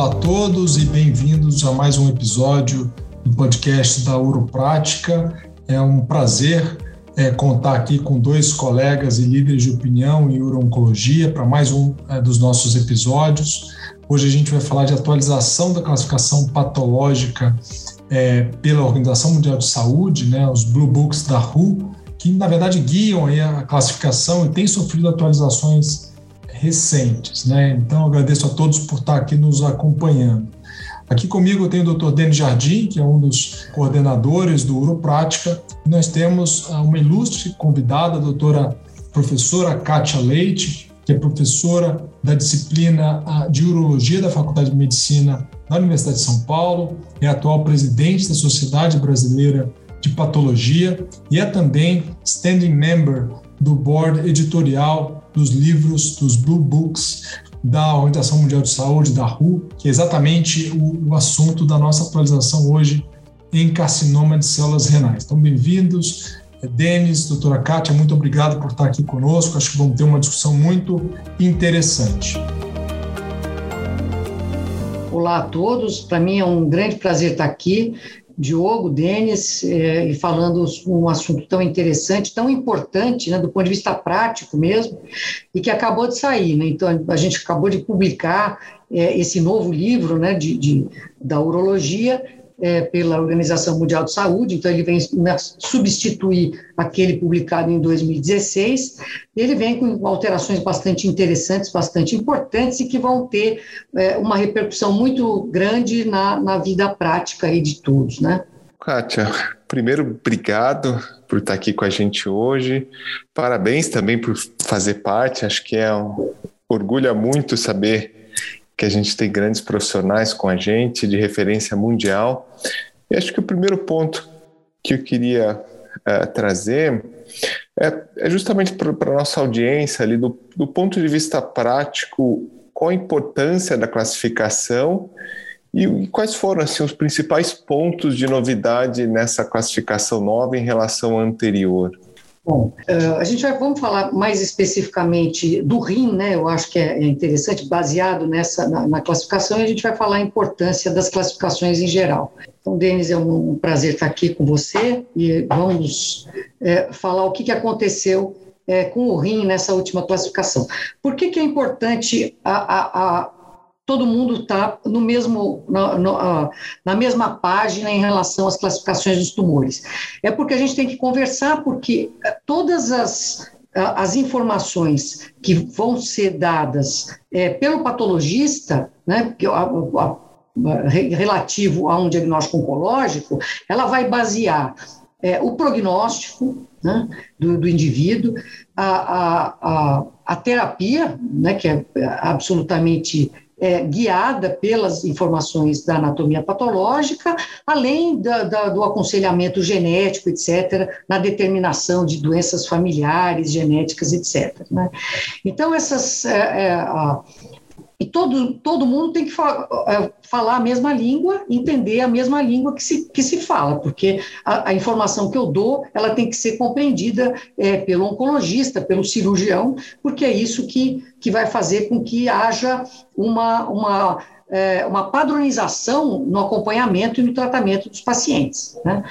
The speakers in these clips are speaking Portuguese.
Olá a todos e bem-vindos a mais um episódio do podcast da Uroprática. É um prazer é, contar aqui com dois colegas e líderes de opinião em urologia para mais um é, dos nossos episódios. Hoje a gente vai falar de atualização da classificação patológica é, pela Organização Mundial de Saúde, né, os Blue Books da WHO, que na verdade guiam a classificação e têm sofrido atualizações recentes. Né? Então, agradeço a todos por estar aqui nos acompanhando. Aqui comigo tenho o Dr. Denis Jardim, que é um dos coordenadores do Uroprática, nós temos uma ilustre convidada, a doutora professora Kátia Leite, que é professora da disciplina de Urologia da Faculdade de Medicina da Universidade de São Paulo, é atual presidente da Sociedade Brasileira de Patologia e é também standing member do board editorial dos livros, dos Blue Books da Organização Mundial de Saúde, da WHO, que é exatamente o, o assunto da nossa atualização hoje em carcinoma de células renais. Então, bem-vindos. Denis, doutora Kátia, muito obrigado por estar aqui conosco. Acho que vamos ter uma discussão muito interessante. Olá a todos, para mim é um grande prazer estar aqui. Diogo, Denis, é, e falando um assunto tão interessante, tão importante, né, do ponto de vista prático mesmo, e que acabou de sair. Né? Então, a gente acabou de publicar é, esse novo livro né, de, de da urologia, é, pela Organização Mundial de Saúde, então ele vem substituir aquele publicado em 2016. Ele vem com alterações bastante interessantes, bastante importantes e que vão ter é, uma repercussão muito grande na, na vida prática aí de todos, né? Kátia, primeiro, obrigado por estar aqui com a gente hoje. Parabéns também por fazer parte. Acho que é um orgulha muito saber que a gente tem grandes profissionais com a gente, de referência mundial. E acho que o primeiro ponto que eu queria uh, trazer é, é justamente para a nossa audiência ali, do, do ponto de vista prático, qual a importância da classificação e, quais foram assim, os principais pontos de novidade nessa classificação nova em relação à anterior? Bom, uh, a gente vai, vamos falar mais especificamente do rim, né? Eu acho que é, é interessante, baseado nessa na, na, classificação, e a gente vai falar a importância das classificações em geral. Então, Denis, é um, prazer estar aqui com você e vamos é, falar o que, que aconteceu é, com o rim nessa última classificação. Por que, que é importante a, a todo mundo está no mesmo na, no, na, mesma página em relação às classificações dos tumores. É porque a gente tem que conversar, porque eh, todas as, as informações que vão ser dadas é, pelo patologista, né, a, a, relativo a um diagnóstico oncológico, ela vai basear é, o prognóstico né, do, do, indivíduo, a, a, a, a terapia, né, que é absolutamente é, guiada pelas informações da anatomia patológica, além da, da, do aconselhamento genético, etc., na determinação de doenças familiares, genéticas, etc. Né? Então, essas. É, é, a, e todo, todo mundo tem que fa é, falar a mesma língua, entender a mesma língua que se, que se fala, porque a, a informação que eu dou, ela tem que ser compreendida é, pelo oncologista, pelo cirurgião, porque é isso que, que vai fazer com que haja uma, uma é, uma padronização no acompanhamento e no tratamento dos pacientes. Né?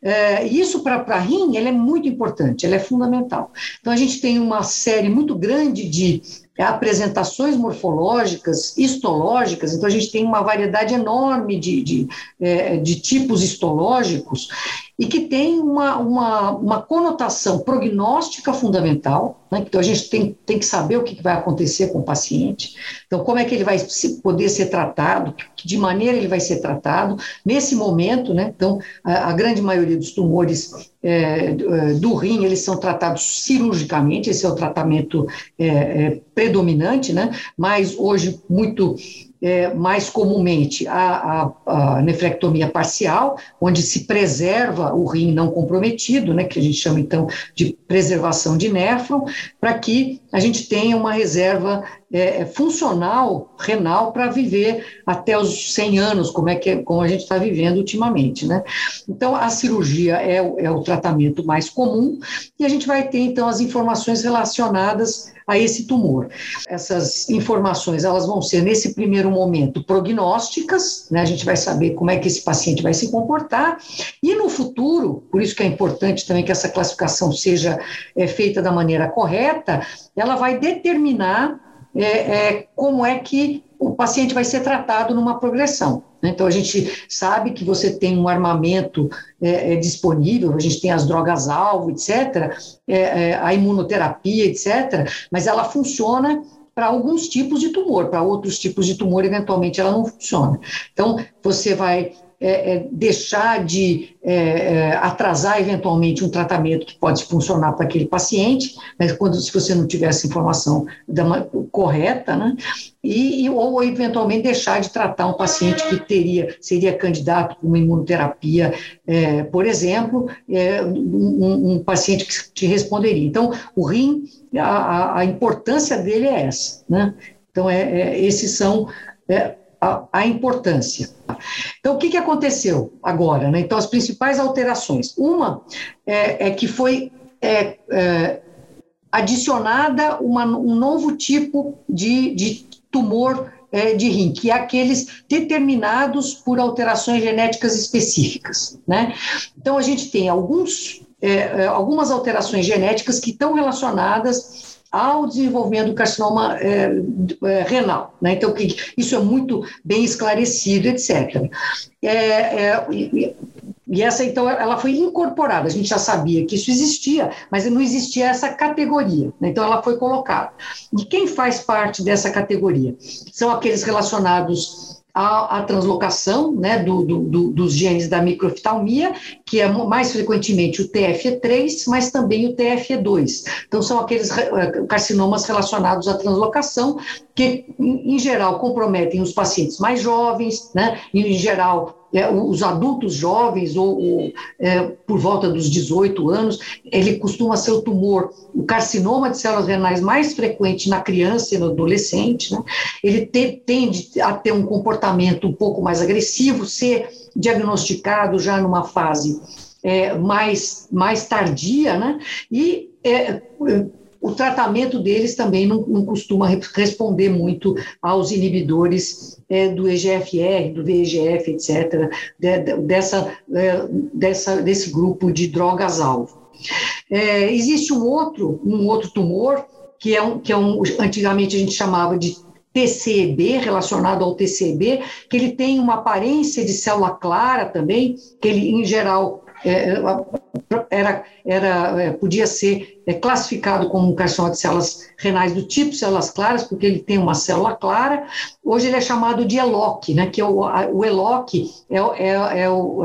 É, isso para a rim ele é muito importante, ele é fundamental. Então a gente tem uma série muito grande de apresentações morfológicas, histológicas, então a gente tem uma variedade enorme de, de, é, de tipos histológicos e que tem uma, uma, uma conotação prognóstica fundamental, né? então a gente tem, tem que saber o que vai acontecer com o paciente, então como é que ele vai poder ser tratado, de maneira ele vai ser tratado, nesse momento, né? então a, a grande maioria dos tumores é, do rim, eles são tratados cirurgicamente, esse é o tratamento é, é, predominante, né? mas hoje muito é, mais comumente a, a, a, nefrectomia parcial, onde se preserva o rim não comprometido, né, que a gente chama então de preservação de néfron, para que a gente tenha uma reserva é, é funcional renal para viver até os 100 anos, como, é que, como a gente está vivendo ultimamente. Né? Então, a cirurgia é, é o tratamento mais comum e a gente vai ter, então, as informações relacionadas a esse tumor. Essas informações elas vão ser nesse primeiro momento prognósticas, né? A gente vai saber como é que esse paciente vai se comportar e no futuro, por isso que é importante também que essa classificação seja é, feita da maneira correta, ela vai determinar é, é, como é que o paciente vai ser tratado numa progressão. Né? Então, a gente sabe que você tem um armamento é, é, disponível, a gente tem as drogas-alvo, etc., é, é, a imunoterapia, etc., mas ela funciona para alguns tipos de tumor, para outros tipos de tumor, eventualmente, ela não funciona. Então, você vai é, é, deixar de é, é, atrasar eventualmente um tratamento que pode funcionar para aquele paciente, mas quando se você não tiver essa informação da, correta, né, e, ou eventualmente deixar de tratar um paciente que teria seria candidato para uma imunoterapia, é, por exemplo, é, um, um, paciente que te responderia. Então, o rim, a, a importância dele é essa, né? Então, é, esses são a, a importância. Então, o que, que aconteceu agora? Né? Então, as principais alterações. Uma é, é que foi é, é, adicionada uma, um novo tipo de, de tumor é, de rim, que é aqueles determinados por alterações genéticas específicas. Né? Então, a gente tem alguns, é, é, algumas alterações genéticas que estão relacionadas ao desenvolvimento do carcinoma é, é, renal. Né? Então, isso é muito bem esclarecido, etc. É, é, e, e essa, então, ela foi incorporada. A gente já sabia que isso existia, mas não existia essa categoria. Né? Então, ela foi colocada. E quem faz parte dessa categoria? São aqueles relacionados a, a translocação né, do, do, do, dos genes da microftalmia, que é mais frequentemente o TFE3, mas também o TFE2. Então, são aqueles eh, carcinomas relacionados à translocação, que, em geral, comprometem os pacientes mais jovens, né, e, em geral, é, os adultos jovens, ou, ou é, por volta dos 18 anos, ele costuma ser o tumor, o carcinoma de células renais mais frequente na criança e no adolescente. Né? Ele te, tende a ter um comportamento um pouco mais agressivo, ser diagnosticado já numa fase é, mais, mais tardia, né? e é, o tratamento deles também não, não costuma responder muito aos inibidores é, do EGFR, do VEGF, etc., de, de, dessa, é, dessa, desse grupo de drogas-alvo. É, existe um outro, um outro tumor, que é um, que é um, antigamente a gente chamava de TCB, relacionado ao TCB, que ele tem uma aparência de célula clara também, que ele, em geral, era, era, é, podia ser é, classificado como um carcinoma de células renais do tipo células claras, porque ele tem uma célula clara. Hoje ele é chamado de ELOC, né, que é o, o ELOC é, é, é, o,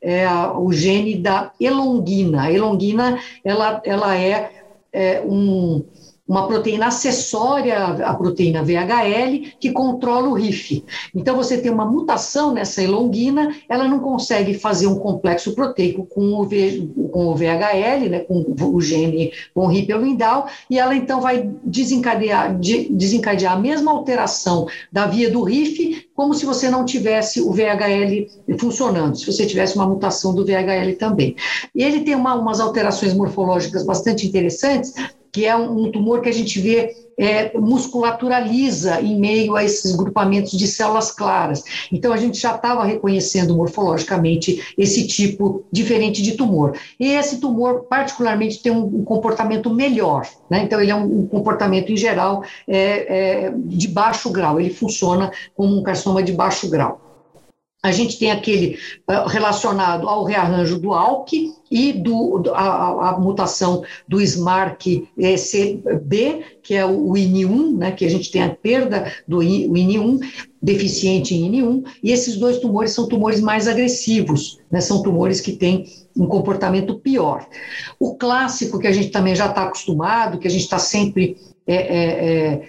é o gene da elongina. A elongina ela, ela é, é um uma proteína acessória à proteína VHL que controla o RIF. Então você tem uma mutação nessa elongina, ela não consegue fazer um complexo proteico com o, v, com o VHL, né, com o gene von Hippel-Lindau, e ela então vai desencadear, de, desencadear a mesma alteração da via do RIF, como se você não tivesse o VHL funcionando, se você tivesse uma mutação do VHL também. E ele tem uma, umas alterações morfológicas bastante interessantes, que é um tumor que a gente vê é, musculaturaliza em meio a esses grupamentos de células claras. Então, a gente já estava reconhecendo morfologicamente esse tipo diferente de tumor. E esse tumor, particularmente, tem um, um comportamento melhor. Né? Então, ele é um, um comportamento, em geral, é, é, de baixo grau. Ele funciona como um carcinoma de baixo grau. A gente tem aquele uh, relacionado ao rearranjo do ALK e do, a, a, mutação do SMARC-CB, que é o IN1, né, que a gente tem a perda do IN1, deficiente em IN1, e esses dois tumores são tumores mais agressivos, né, são tumores que têm um comportamento pior. O clássico, que a gente também já está acostumado, que a gente está sempre é, é, é,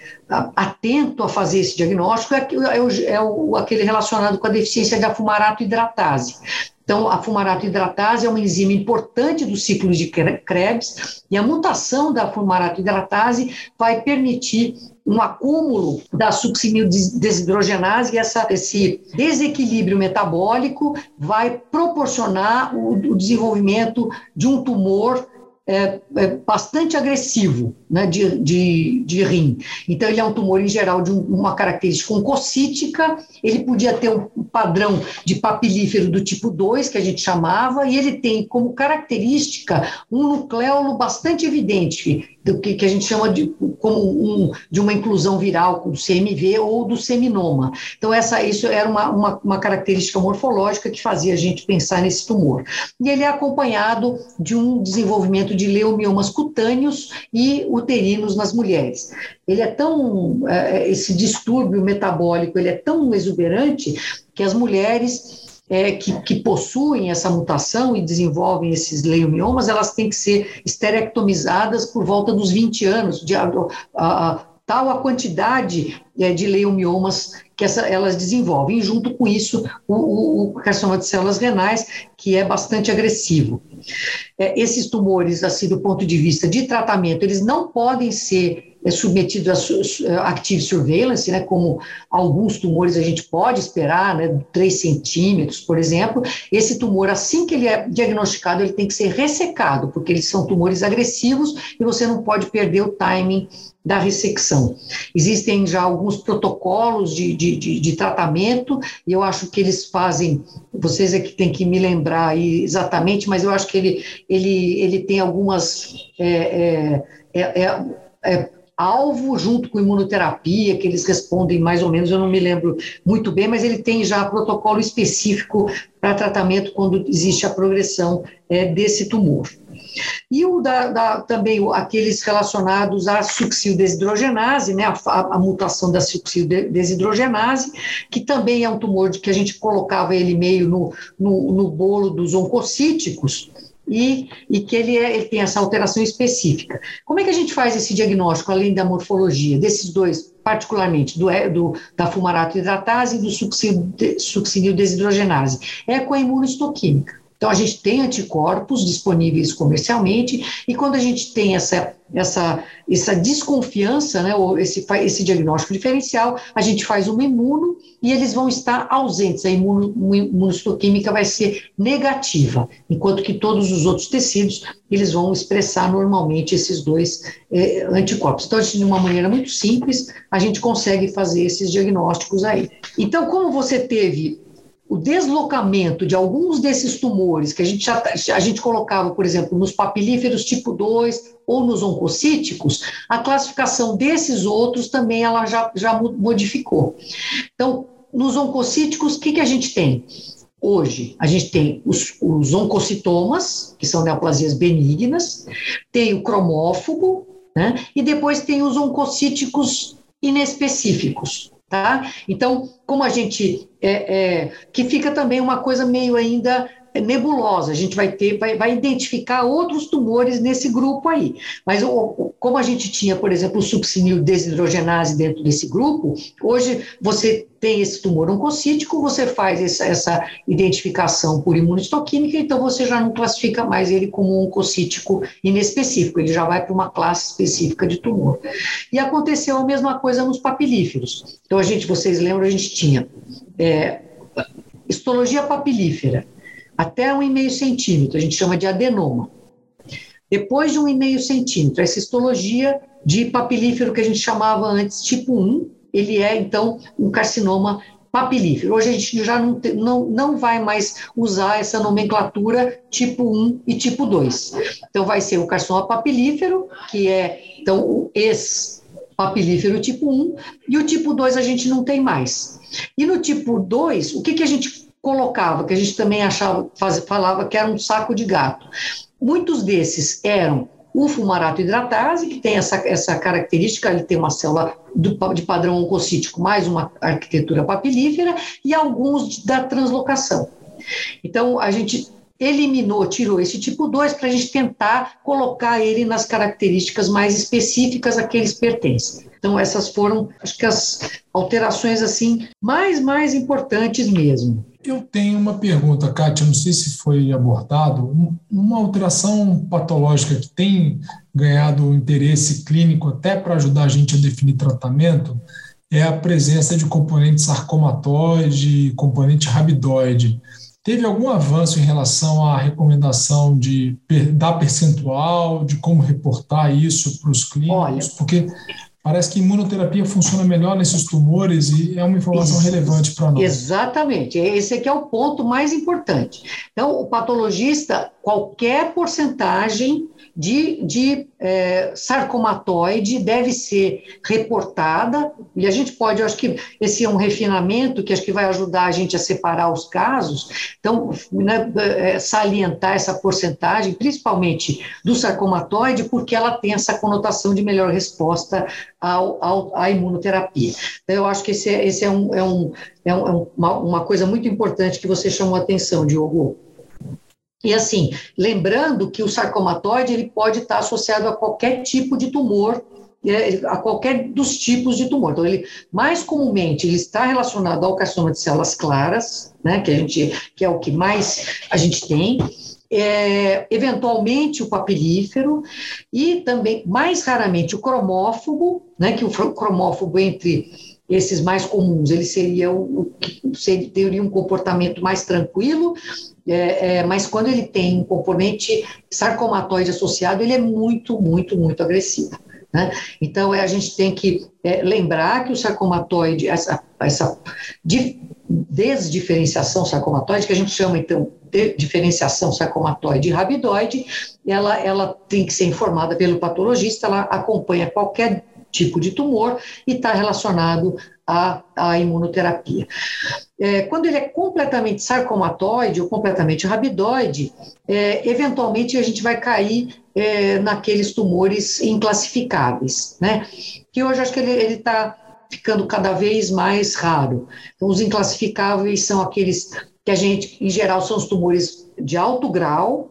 atento a fazer esse diagnóstico é, é, o, é o, aquele relacionado com a deficiência de afumarato hidratase, Então, a fumarato hidratase é uma enzima importante do ciclo de Krebs, e a mutação da fumarato hidratase vai permitir um acúmulo da succinil desidrogenase e essa, esse desequilíbrio metabólico vai proporcionar o, o desenvolvimento de um tumor é, é, bastante agressivo né, de, de, de rim. Então, ele é um tumor, em geral, de um, uma característica oncocítica, ele podia ter um padrão de papilífero do tipo 2, que a gente chamava, e ele tem como característica um nucleolo bastante evidente, do que, que a gente chama de, como um, de uma inclusão viral do CMV ou do seminoma. Então, essa, isso era uma, uma, uma, característica morfológica que fazia a gente pensar nesse tumor. E ele é acompanhado de um desenvolvimento de leumiomas cutâneos e uterinos nas mulheres. Ele é tão, é, esse distúrbio metabólico, ele é tão exuberante que as mulheres é, que, que, possuem essa mutação e desenvolvem esses leumiomas, elas têm que ser esterectomizadas por volta dos 20 anos, de, a, a, tal a quantidade é, de leumiomas que essa, elas desenvolvem. E junto com isso, o, o, o, carcinoma de células renais, que é bastante agressivo. É, esses tumores, assim, do ponto de vista de tratamento, eles não podem ser é a active surveillance, né, como alguns tumores a gente pode esperar, né, 3 centímetros, por exemplo, esse tumor, assim que ele é diagnosticado, ele tem que ser ressecado, porque eles são tumores agressivos e você não pode perder o timing da ressecção. Existem já alguns protocolos de, de, de, de, tratamento, e eu acho que eles fazem, vocês é que tem que me lembrar aí exatamente, mas eu acho que ele, ele, ele tem algumas. É, é, é, é alvo junto com imunoterapia, que eles respondem mais ou menos, eu não me lembro muito bem, mas ele tem já protocolo específico para tratamento quando existe a progressão é, desse tumor. E o da, da, também aqueles relacionados à succinildesidrogenase, né, a, a, mutação da succinildesidrogenase, que também é um tumor de que a gente colocava ele meio no, no, no bolo dos oncocíticos, e, e que ele, é, ele tem essa alteração específica. Como é que a gente faz esse diagnóstico, além da morfologia, desses dois, particularmente, do, é, do da fumarato hidratase e do succinil desidrogenase? É com a imunohistoquímica. Então, a gente tem anticorpos disponíveis comercialmente, e quando a gente tem essa, essa, essa desconfiança, né, ou esse, esse diagnóstico diferencial, a gente faz uma imuno e eles vão estar ausentes. A imuno, imunohistoquímica vai ser negativa, enquanto que todos os outros tecidos eles vão expressar normalmente esses dois é, anticorpos. Então, de uma maneira muito simples, a gente consegue fazer esses diagnósticos aí. Então, como você teve o deslocamento de alguns desses tumores que a gente, já, a gente colocava, por exemplo, nos papilíferos tipo 2 ou nos oncocíticos, a classificação desses outros também ela já, já modificou. Então, nos oncocíticos, o que, que a gente tem? Hoje, a gente tem os, os oncocitomas, que são neoplasias benignas, tem o cromófobo, né? e depois tem os oncocíticos inespecíficos, Tá? Então, como a gente. É, é, que fica também uma coisa meio ainda nebulosa, a gente vai ter, vai, vai identificar outros tumores nesse grupo aí. Mas o, como a gente tinha, por exemplo, o succinil desidrogenase dentro desse grupo, hoje você tem esse tumor oncocítico, você faz essa, essa identificação por imunohistoquímica, então você já não classifica mais ele como oncocítico inespecífico, ele já vai para uma classe específica de tumor. E aconteceu a mesma coisa nos papilíferos. Então, a gente, vocês lembram, a gente tinha é, histologia papilífera, até 1,5 centímetro, a gente chama de adenoma. Depois de 1,5 centímetro, essa histologia de papilífero que a gente chamava antes tipo 1, ele é, então, um carcinoma papilífero. Hoje a gente já não, não, não vai mais usar essa nomenclatura tipo 1 e tipo 2. Então, vai ser o carcinoma papilífero, que é, então, o ex-papilífero tipo 1, e o tipo 2 a gente não tem mais. E no tipo 2, o que, que a gente colocava, que a gente também achava, faz, falava que era um saco de gato? Muitos desses eram o fumarato hidratase, que tem essa, essa característica, ele tem uma célula do, de padrão oncocítico, mais uma arquitetura papilífera, e alguns da translocação. Então, a gente eliminou, tirou esse tipo 2 para a gente tentar colocar ele nas características mais específicas a que eles pertencem. Então, essas foram, acho que as alterações assim mais, mais importantes mesmo. Eu tenho uma pergunta, Kátia, não sei se foi abordado. Uma alteração patológica que tem ganhado interesse clínico até para ajudar a gente a definir tratamento é a presença de componente sarcomatoide, componente rabidoide. Teve algum avanço em relação à recomendação de dar percentual, de como reportar isso para os clínicos? Olha, Porque Parece que imunoterapia funciona melhor nesses tumores e é uma informação Isso, relevante para nós. Exatamente, esse aqui é o ponto mais importante. Então, o patologista, qualquer porcentagem de, de é, sarcomatoide deve ser reportada, e a gente pode, eu acho que esse é um refinamento que acho que vai ajudar a gente a separar os casos, então, né, é, salientar essa porcentagem, principalmente do sarcomatoide, porque ela tem essa conotação de melhor resposta ao, ao, à imunoterapia. Então, eu acho que esse é, esse é, um, é, um, é, é uma, uma coisa muito importante que você chamou a atenção, Diogo. E assim, lembrando que o sarcomatoide ele pode estar associado a qualquer tipo de tumor, é, a qualquer dos tipos de tumor. Então, ele mais comumente ele está relacionado ao carcinoma de células claras, né, que a gente que é o que mais a gente tem. É, eventualmente o papilífero e também mais raramente o cromófobo, né, que o cromófobo entre esses mais comuns, ele seria o, o teria um comportamento mais tranquilo é, é, mas quando ele tem um componente sarcomatoide associado, ele é muito, muito, muito agressivo. Né? Então, é, a gente tem que é, lembrar que o sarcomatoide, essa, essa desdiferenciação sarcomatoide, que a gente chama, então, diferenciação sarcomatoide e rabidoide, ela, ela tem que ser informada pelo patologista, ela acompanha qualquer tipo de tumor e está relacionado à, à imunoterapia. É, quando ele é completamente sarcomatoide ou completamente rabidoide, é, eventualmente a gente vai cair é, naqueles tumores inclassificáveis, né? Que hoje acho que ele está ficando cada vez mais raro. Então, os inclassificáveis são aqueles que a gente, em geral, são os tumores de alto grau,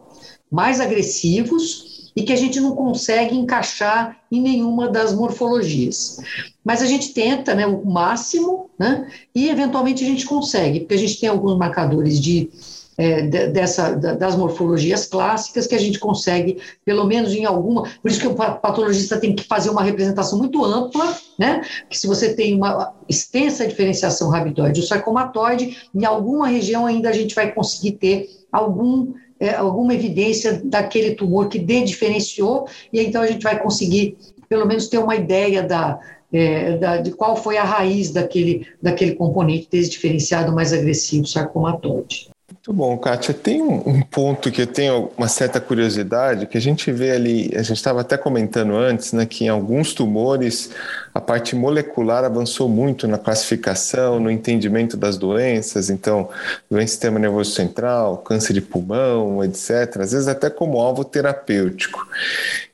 mais agressivos, e que a gente não consegue encaixar em nenhuma das morfologias. Mas a gente tenta né, o máximo, né, e eventualmente a gente consegue, porque a gente tem alguns marcadores de, é, dessa, das morfologias clássicas que a gente consegue, pelo menos em alguma. Por isso que o patologista tem que fazer uma representação muito ampla, né? Que se você tem uma extensa diferenciação rabidoide ou sarcomatoide, em alguma região ainda a gente vai conseguir ter algum é, alguma evidência daquele tumor que diferenciou, e então a gente vai conseguir, pelo menos, ter uma ideia da, é, da, de qual foi a raiz daquele, daquele componente desdiferenciado mais agressivo, sarcomatoide. Muito bom, Kátia. Tem um, um, ponto que eu tenho uma certa curiosidade, que a gente vê ali, a gente estava até comentando antes, né, que em alguns tumores a parte molecular avançou muito na classificação, no entendimento das doenças, então, doença do sistema nervoso central, câncer de pulmão, etc., às vezes até como alvo terapêutico.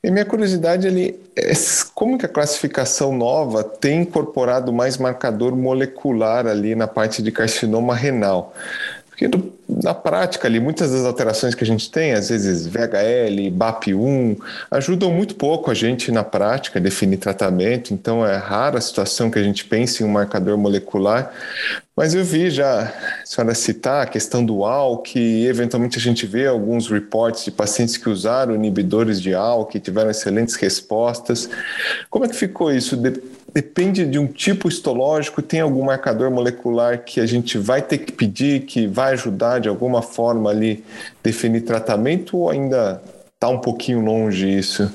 E minha curiosidade ali é como que a classificação nova tem incorporado mais marcador molecular ali na parte de carcinoma renal. Porque do, na prática ali, muitas das alterações que a gente tem, às vezes VHL, BAP1, ajudam muito pouco a gente na prática a definir tratamento, então é rara a situação que a gente pense em um marcador molecular, mas eu vi já a senhora citar a questão do ALK, que eventualmente a gente vê alguns reportes de pacientes que usaram inibidores de ALK, que tiveram excelentes respostas. Como é que ficou isso? Depende de um tipo histológico, tem algum marcador molecular que a gente vai ter que pedir, que vai ajudar de alguma forma ali definir tratamento ou ainda está um pouquinho longe isso?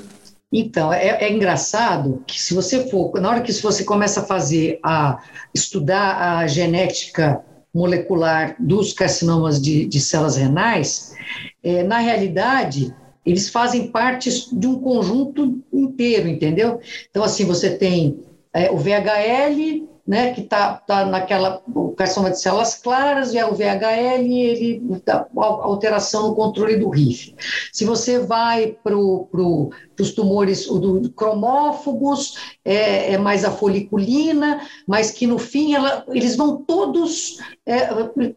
Então, é, é, engraçado que se você for, na hora que você começa a fazer, a estudar a genética molecular dos carcinomas de, de células renais, é, na realidade, eles fazem parte de um conjunto inteiro, entendeu? Então, assim, você tem é, o VHL, né, que está tá naquela o carcinoma de células claras, e é o VHL, ele dá alteração no controle do RIF. Se você vai para pro, os tumores do, cromófobos, é, é, mais a foliculina, mas que no fim ela, eles vão todos é,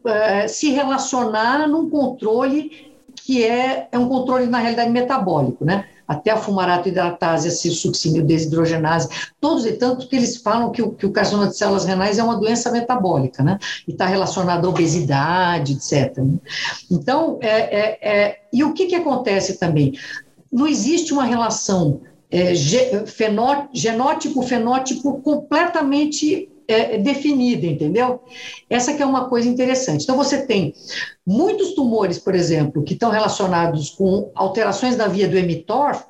é, se relacionar num controle que é, é um controle, na realidade, metabólico, né? Até a fumarato hidratase, a succinil desidrogenase, todos e tanto que eles falam que o, que o carcinoma de células renais é uma doença metabólica, né? E está relacionado à obesidade, etc. Né? Então, é, é, é, e o que, que acontece também? Não existe uma relação é, genótipo-fenótipo completamente é, definida, entendeu? Essa que é uma coisa interessante. Então, você tem muitos tumores, por exemplo, que estão relacionados com alterações da via do emitor,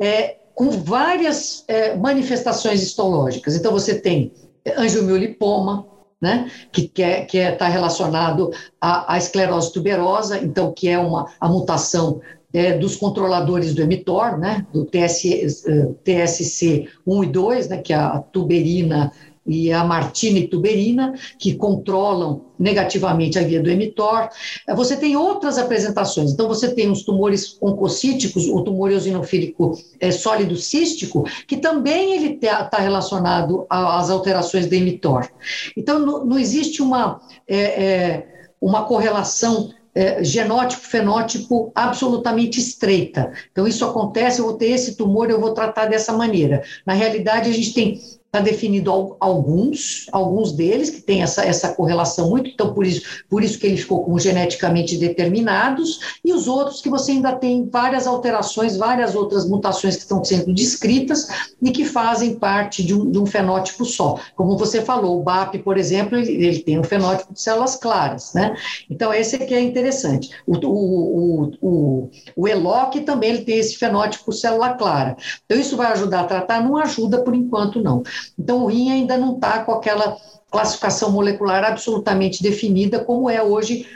é, com várias é, manifestações histológicas. Então, você tem angiomiolipoma, né, que está que é, é, relacionado à, à, esclerose tuberosa, então, que é uma, a mutação é, dos controladores do emitor, né, do TS, TSC 1 e 2, né, que é a tuberina e a martina e tuberina, que controlam negativamente a via do emitor. Você tem outras apresentações. Então, você tem os tumores oncocíticos, o tumor eosinofílico é, sólido cístico, que também ele está tá relacionado às alterações do emitor. Então, não, não existe uma, é, é, uma correlação é, genótipo-fenótipo absolutamente estreita. Então, isso acontece, eu vou ter esse tumor, eu vou tratar dessa maneira. Na realidade, a gente tem está definido alguns, alguns deles que têm essa, essa correlação muito, então por isso, por isso que ele ficou como geneticamente determinados, e os outros que você ainda tem várias alterações, várias outras mutações que estão sendo descritas e que fazem parte de um, de um fenótipo só. Como você falou, o BAP, por exemplo, ele, ele tem um fenótipo de células claras, né? Então esse aqui é interessante. O, o, o, o, o ELOC também ele tem esse fenótipo célula clara. Então isso vai ajudar a tratar? Não ajuda por enquanto, não. Então, o rim ainda não está com aquela classificação molecular absolutamente definida, como é hoje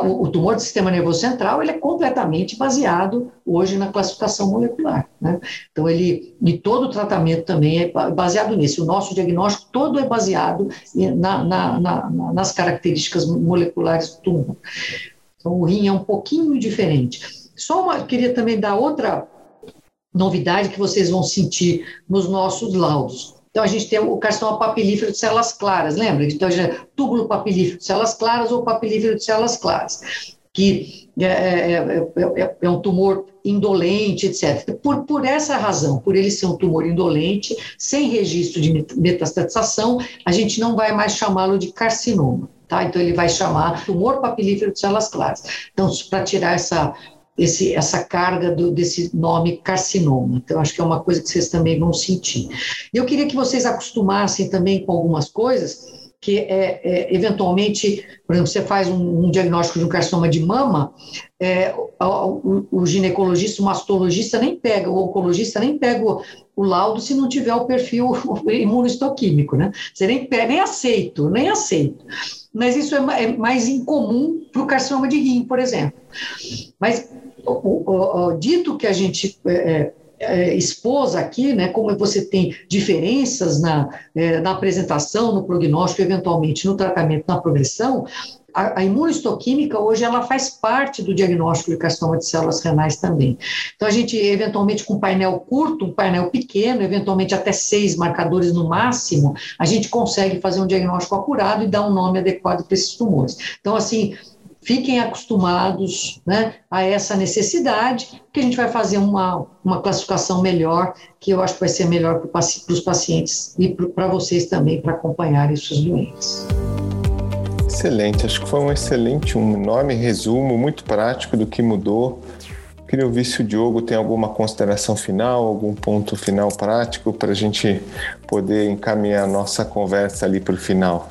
o tumor do sistema nervoso central, ele é completamente baseado hoje na classificação molecular. Né? Então, ele, e todo o tratamento também é baseado nesse. O nosso diagnóstico todo é baseado na, na, na, nas características moleculares do tumor. Então, o rim é um pouquinho diferente. Só uma, queria também dar outra novidade que vocês vão sentir nos nossos laudos. Então, a gente tem o carcinoma papilífero de células claras, lembra? Então, é túbulo papilífero de células claras ou papilífero de células claras, que é, é, é, é, um tumor indolente, etc. Por, por essa razão, por ele ser um tumor indolente, sem registro de metastatização, a gente não vai mais chamá-lo de carcinoma. Tá? Então, ele vai chamar tumor papilífero de células claras. Então, para tirar essa esse, essa carga do, desse nome carcinoma. Então, acho que é uma coisa que vocês também vão sentir. Eu queria que vocês acostumassem também com algumas coisas, que é, é eventualmente, por exemplo, você faz um, um, diagnóstico de um carcinoma de mama, é, o, o, ginecologista, o mastologista nem pega, o oncologista nem pega o, o laudo se não tiver o perfil imunohistoquímico, né? Você nem, nem aceito, nem aceito. Mas isso é, é mais incomum para o carcinoma de rim, por exemplo. Mas o, o, dito que a gente é, é, expôs aqui, né, como você tem diferenças na, é, na apresentação, no prognóstico, eventualmente no tratamento, na progressão, a, a imunohistoquímica hoje ela faz parte do diagnóstico de carcinoma de células renais também. Então a gente eventualmente com um painel curto, um painel pequeno, eventualmente até seis marcadores no máximo, a gente consegue fazer um diagnóstico acurado e dar um nome adequado para esses tumores. Então assim fiquem acostumados né, a essa necessidade, que a gente vai fazer uma, uma classificação melhor, que eu acho que vai ser melhor para os pacientes e para vocês também, para acompanharem seus doentes. Excelente, acho que foi um excelente, um enorme resumo, muito prático do que mudou. Queria ouvir se o Diogo tem alguma consideração final, algum ponto final prático para a gente poder encaminhar a nossa conversa ali para o final.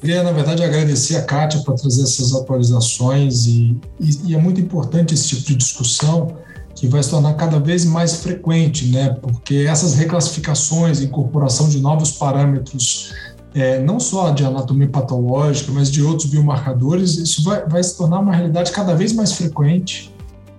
Queria, na verdade, agradecer a Kátia por trazer essas atualizações e, e, e, é muito importante esse tipo de discussão que vai se tornar cada vez mais frequente, né? Porque essas reclassificações, incorporação de novos parâmetros, é, não só de anatomia patológica, mas de outros biomarcadores, isso vai, vai se tornar uma realidade cada vez mais frequente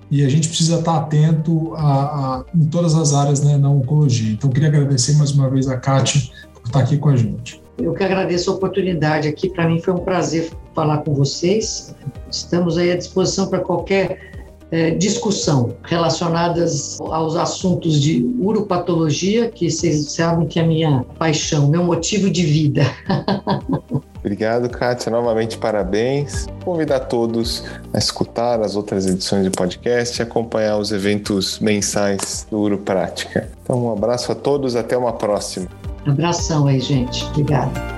e a gente precisa estar atento a, a, em todas as áreas né, na oncologia. Então, queria agradecer mais uma vez a Kátia por estar aqui com a gente. Eu que agradeço a oportunidade aqui. Para mim foi um prazer falar com vocês. Estamos aí à disposição para qualquer é, discussão relacionadas aos assuntos de uropatologia, que vocês sabem que é a minha paixão, meu motivo de vida. Obrigado, Kátia. Novamente, parabéns. Convidar todos a escutar as outras edições do podcast e acompanhar os eventos mensais do Uro Prática. Então, um abraço a todos, até uma próxima. Abração aí, gente. Obrigada.